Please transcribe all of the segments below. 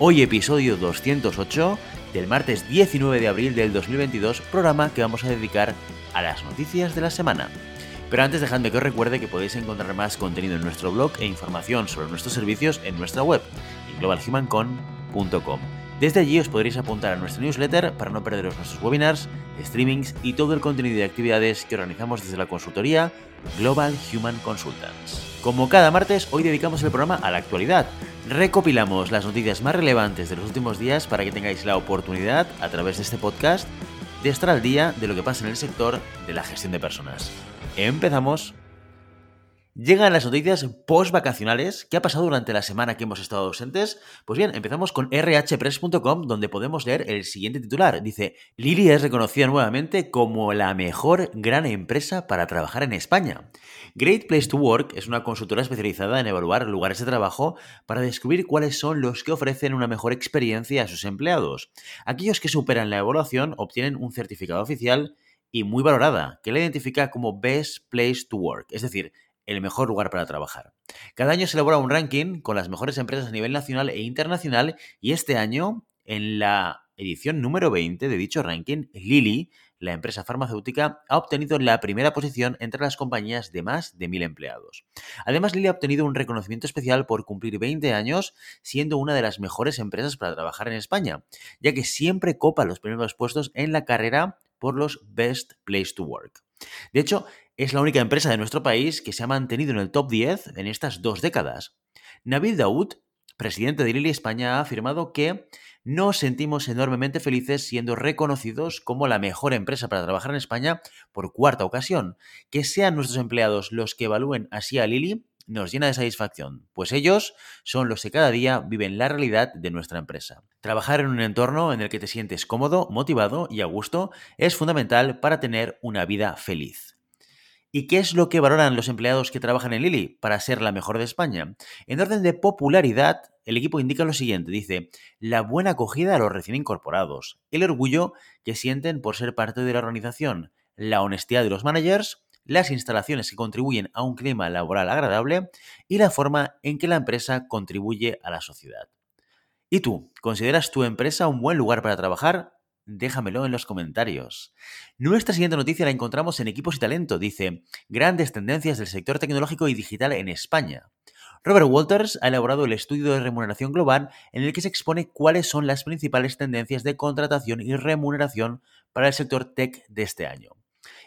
Hoy episodio 208 del martes 19 de abril del 2022, programa que vamos a dedicar a las noticias de la semana. Pero antes dejadme que os recuerde que podéis encontrar más contenido en nuestro blog e información sobre nuestros servicios en nuestra web, globalhumancon.com. Desde allí os podréis apuntar a nuestra newsletter para no perderos nuestros webinars, streamings y todo el contenido de actividades que organizamos desde la consultoría Global Human Consultants. Como cada martes, hoy dedicamos el programa a la actualidad. Recopilamos las noticias más relevantes de los últimos días para que tengáis la oportunidad, a través de este podcast, de estar al día de lo que pasa en el sector de la gestión de personas. Empezamos. Llegan las noticias post-vacacionales. ¿Qué ha pasado durante la semana que hemos estado ausentes? Pues bien, empezamos con rhpress.com, donde podemos leer el siguiente titular. Dice, Lili es reconocida nuevamente como la mejor gran empresa para trabajar en España. Great Place to Work es una consultora especializada en evaluar lugares de trabajo para descubrir cuáles son los que ofrecen una mejor experiencia a sus empleados. Aquellos que superan la evaluación obtienen un certificado oficial y muy valorada, que la identifica como Best Place to Work, es decir, el mejor lugar para trabajar. Cada año se elabora un ranking con las mejores empresas a nivel nacional e internacional y este año, en la edición número 20 de dicho ranking, Lilly, la empresa farmacéutica, ha obtenido la primera posición entre las compañías de más de mil empleados. Además, Lilly ha obtenido un reconocimiento especial por cumplir 20 años siendo una de las mejores empresas para trabajar en España, ya que siempre copa los primeros puestos en la carrera por los Best Place to Work. De hecho, es la única empresa de nuestro país que se ha mantenido en el top 10 en estas dos décadas. Nabil Daoud, presidente de Lili España, ha afirmado que nos sentimos enormemente felices siendo reconocidos como la mejor empresa para trabajar en España por cuarta ocasión. Que sean nuestros empleados los que evalúen así a Lili nos llena de satisfacción, pues ellos son los que cada día viven la realidad de nuestra empresa. Trabajar en un entorno en el que te sientes cómodo, motivado y a gusto es fundamental para tener una vida feliz. ¿Y qué es lo que valoran los empleados que trabajan en Lili para ser la mejor de España? En orden de popularidad, el equipo indica lo siguiente, dice, la buena acogida a los recién incorporados, el orgullo que sienten por ser parte de la organización, la honestidad de los managers, las instalaciones que contribuyen a un clima laboral agradable y la forma en que la empresa contribuye a la sociedad. ¿Y tú? ¿Consideras tu empresa un buen lugar para trabajar? Déjamelo en los comentarios. Nuestra siguiente noticia la encontramos en Equipos y Talento. Dice, grandes tendencias del sector tecnológico y digital en España. Robert Walters ha elaborado el estudio de remuneración global en el que se expone cuáles son las principales tendencias de contratación y remuneración para el sector tech de este año.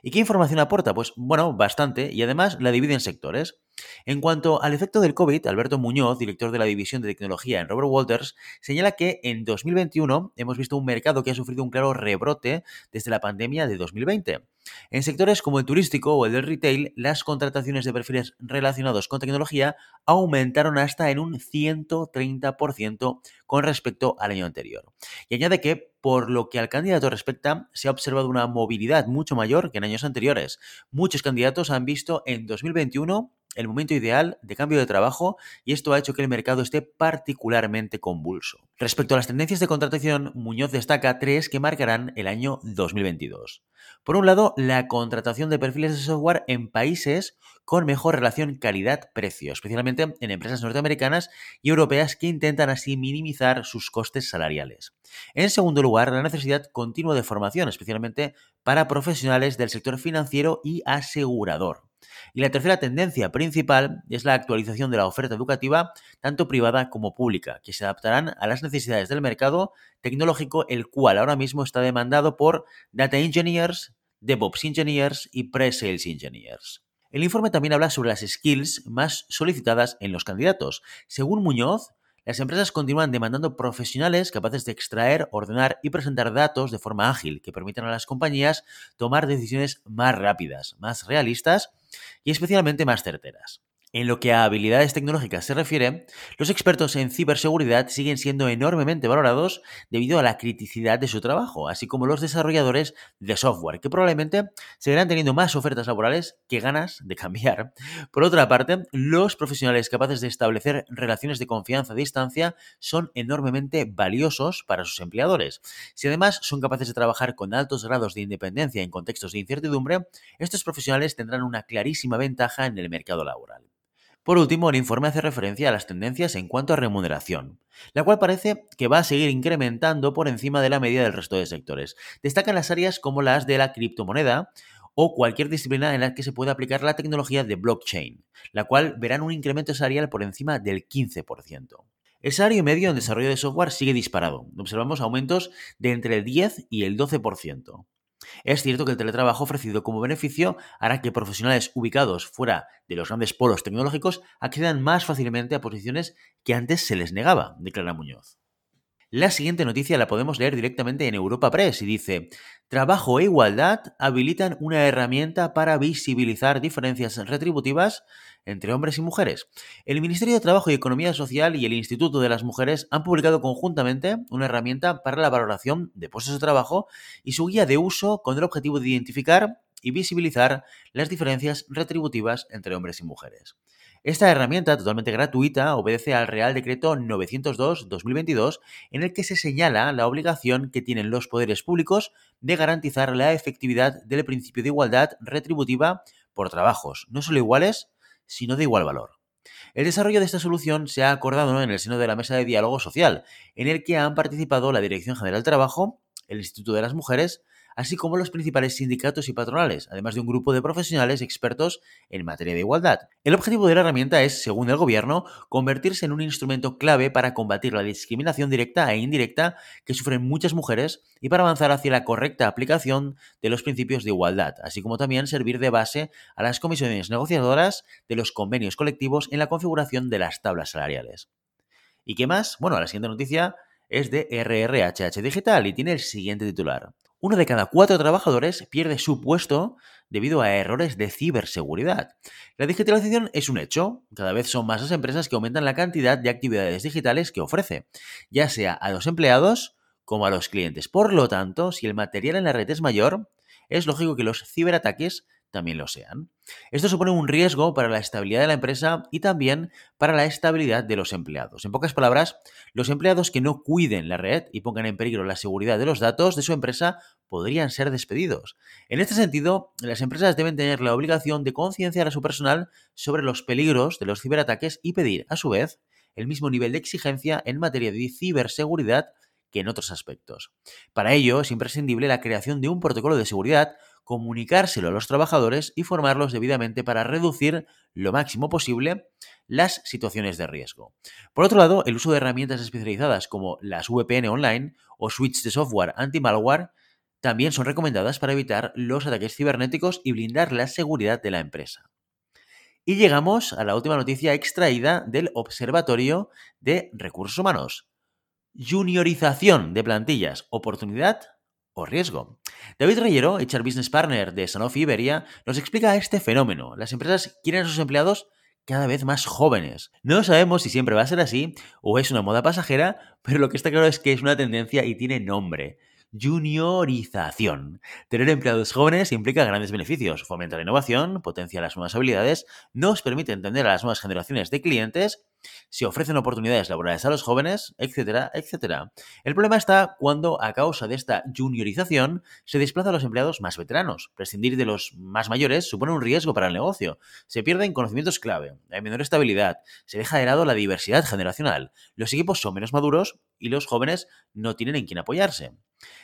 ¿Y qué información aporta? Pues bueno, bastante, y además la divide en sectores. En cuanto al efecto del COVID, Alberto Muñoz, director de la División de Tecnología en Robert Walters, señala que en 2021 hemos visto un mercado que ha sufrido un claro rebrote desde la pandemia de 2020. En sectores como el turístico o el del retail, las contrataciones de perfiles relacionados con tecnología aumentaron hasta en un 130% con respecto al año anterior. Y añade que, por lo que al candidato respecta, se ha observado una movilidad mucho mayor que en años anteriores. Muchos candidatos han visto en 2021 el momento ideal de cambio de trabajo y esto ha hecho que el mercado esté particularmente convulso. Respecto a las tendencias de contratación, Muñoz destaca tres que marcarán el año 2022. Por un lado, la contratación de perfiles de software en países con mejor relación calidad-precio, especialmente en empresas norteamericanas y europeas que intentan así minimizar sus costes salariales. En segundo lugar, la necesidad continua de formación, especialmente para profesionales del sector financiero y asegurador. Y la tercera tendencia principal es la actualización de la oferta educativa, tanto privada como pública, que se adaptarán a las necesidades del mercado tecnológico, el cual ahora mismo está demandado por data engineers, DevOps engineers y pre-sales engineers. El informe también habla sobre las skills más solicitadas en los candidatos. Según Muñoz, las empresas continúan demandando profesionales capaces de extraer, ordenar y presentar datos de forma ágil que permitan a las compañías tomar decisiones más rápidas, más realistas y especialmente más certeras. En lo que a habilidades tecnológicas se refiere, los expertos en ciberseguridad siguen siendo enormemente valorados debido a la criticidad de su trabajo, así como los desarrolladores de software, que probablemente seguirán teniendo más ofertas laborales que ganas de cambiar. Por otra parte, los profesionales capaces de establecer relaciones de confianza a distancia son enormemente valiosos para sus empleadores. Si además son capaces de trabajar con altos grados de independencia en contextos de incertidumbre, estos profesionales tendrán una clarísima ventaja en el mercado laboral. Por último, el informe hace referencia a las tendencias en cuanto a remuneración, la cual parece que va a seguir incrementando por encima de la media del resto de sectores. Destacan las áreas como las de la criptomoneda o cualquier disciplina en la que se pueda aplicar la tecnología de blockchain, la cual verán un incremento salarial por encima del 15%. El salario medio en desarrollo de software sigue disparado. Observamos aumentos de entre el 10 y el 12%. Es cierto que el teletrabajo ofrecido como beneficio hará que profesionales ubicados fuera de los grandes polos tecnológicos accedan más fácilmente a posiciones que antes se les negaba, declara Muñoz. La siguiente noticia la podemos leer directamente en Europa Press y dice, Trabajo e igualdad habilitan una herramienta para visibilizar diferencias retributivas entre hombres y mujeres. El Ministerio de Trabajo y Economía Social y el Instituto de las Mujeres han publicado conjuntamente una herramienta para la valoración de puestos de trabajo y su guía de uso con el objetivo de identificar y visibilizar las diferencias retributivas entre hombres y mujeres. Esta herramienta totalmente gratuita obedece al Real Decreto 902-2022 en el que se señala la obligación que tienen los poderes públicos de garantizar la efectividad del principio de igualdad retributiva por trabajos, no solo iguales, sino de igual valor. El desarrollo de esta solución se ha acordado en el seno de la Mesa de Diálogo Social, en el que han participado la Dirección General del Trabajo, el Instituto de las Mujeres, así como los principales sindicatos y patronales, además de un grupo de profesionales expertos en materia de igualdad. El objetivo de la herramienta es, según el Gobierno, convertirse en un instrumento clave para combatir la discriminación directa e indirecta que sufren muchas mujeres y para avanzar hacia la correcta aplicación de los principios de igualdad, así como también servir de base a las comisiones negociadoras de los convenios colectivos en la configuración de las tablas salariales. ¿Y qué más? Bueno, la siguiente noticia es de RRHH Digital y tiene el siguiente titular uno de cada cuatro trabajadores pierde su puesto debido a errores de ciberseguridad. La digitalización es un hecho, cada vez son más las empresas que aumentan la cantidad de actividades digitales que ofrece, ya sea a los empleados como a los clientes. Por lo tanto, si el material en la red es mayor, es lógico que los ciberataques también lo sean. Esto supone un riesgo para la estabilidad de la empresa y también para la estabilidad de los empleados. En pocas palabras, los empleados que no cuiden la red y pongan en peligro la seguridad de los datos de su empresa podrían ser despedidos. En este sentido, las empresas deben tener la obligación de concienciar a su personal sobre los peligros de los ciberataques y pedir, a su vez, el mismo nivel de exigencia en materia de ciberseguridad que en otros aspectos. Para ello es imprescindible la creación de un protocolo de seguridad comunicárselo a los trabajadores y formarlos debidamente para reducir lo máximo posible las situaciones de riesgo. Por otro lado, el uso de herramientas especializadas como las VPN online o suites de software anti-malware también son recomendadas para evitar los ataques cibernéticos y blindar la seguridad de la empresa. Y llegamos a la última noticia extraída del Observatorio de Recursos Humanos. Juniorización de plantillas, oportunidad o riesgo. David Reyero, HR Business Partner de Sanofi Iberia, nos explica este fenómeno. Las empresas quieren a sus empleados cada vez más jóvenes. No sabemos si siempre va a ser así o es una moda pasajera, pero lo que está claro es que es una tendencia y tiene nombre juniorización. Tener empleados jóvenes implica grandes beneficios, fomenta la innovación, potencia las nuevas habilidades, nos permite entender a las nuevas generaciones de clientes, se ofrecen oportunidades laborales a los jóvenes, etcétera, etcétera. El problema está cuando, a causa de esta juniorización, se desplaza a los empleados más veteranos. Prescindir de los más mayores supone un riesgo para el negocio. Se pierden conocimientos clave, hay menor estabilidad, se deja de lado la diversidad generacional, los equipos son menos maduros y los jóvenes no tienen en quién apoyarse.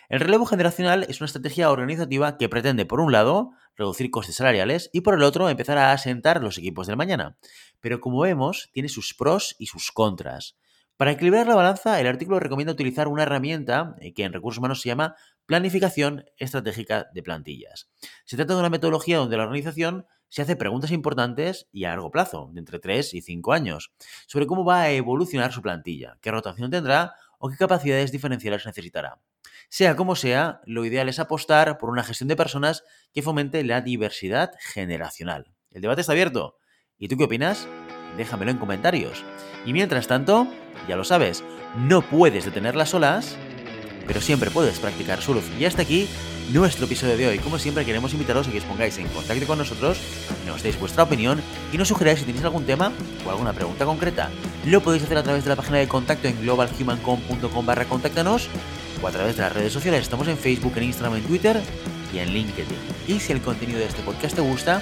El relevo generacional es una estrategia organizativa que pretende, por un lado, reducir costes salariales y por el otro, empezar a asentar los equipos del mañana. Pero como vemos, tiene sus pros y sus contras. Para equilibrar la balanza, el artículo recomienda utilizar una herramienta eh, que en recursos humanos se llama planificación estratégica de plantillas. Se trata de una metodología donde la organización se hace preguntas importantes y a largo plazo, de entre 3 y 5 años, sobre cómo va a evolucionar su plantilla, qué rotación tendrá o qué capacidades diferenciales necesitará. Sea como sea, lo ideal es apostar por una gestión de personas que fomente la diversidad generacional. El debate está abierto ¿Y tú qué opinas? Déjamelo en comentarios. Y mientras tanto, ya lo sabes, no puedes detener las olas, pero siempre puedes practicar surf. Y hasta aquí nuestro episodio de hoy. Como siempre, queremos invitaros a que os pongáis en contacto con nosotros, nos deis vuestra opinión y nos sugeráis si tenéis algún tema o alguna pregunta concreta. Lo podéis hacer a través de la página de contacto en globalhumancom.com barra contáctanos o a través de las redes sociales. Estamos en Facebook, en Instagram, en Twitter y en LinkedIn. Y si el contenido de este podcast te gusta,